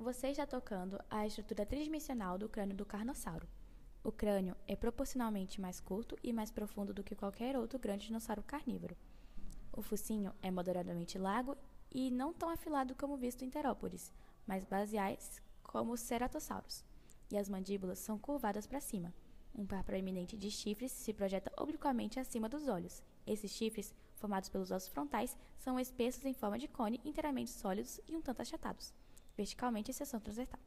Você está tocando a estrutura tridimensional do crânio do carnossauro. O crânio é proporcionalmente mais curto e mais profundo do que qualquer outro grande dinossauro carnívoro. O focinho é moderadamente largo e não tão afilado como visto em terópodes, mas baseais como os ceratossauros. E as mandíbulas são curvadas para cima. Um par proeminente de chifres se projeta obliquamente acima dos olhos. Esses chifres, formados pelos ossos frontais, são espessos em forma de cone, inteiramente sólidos e um tanto achatados verticalmente em seção transversal.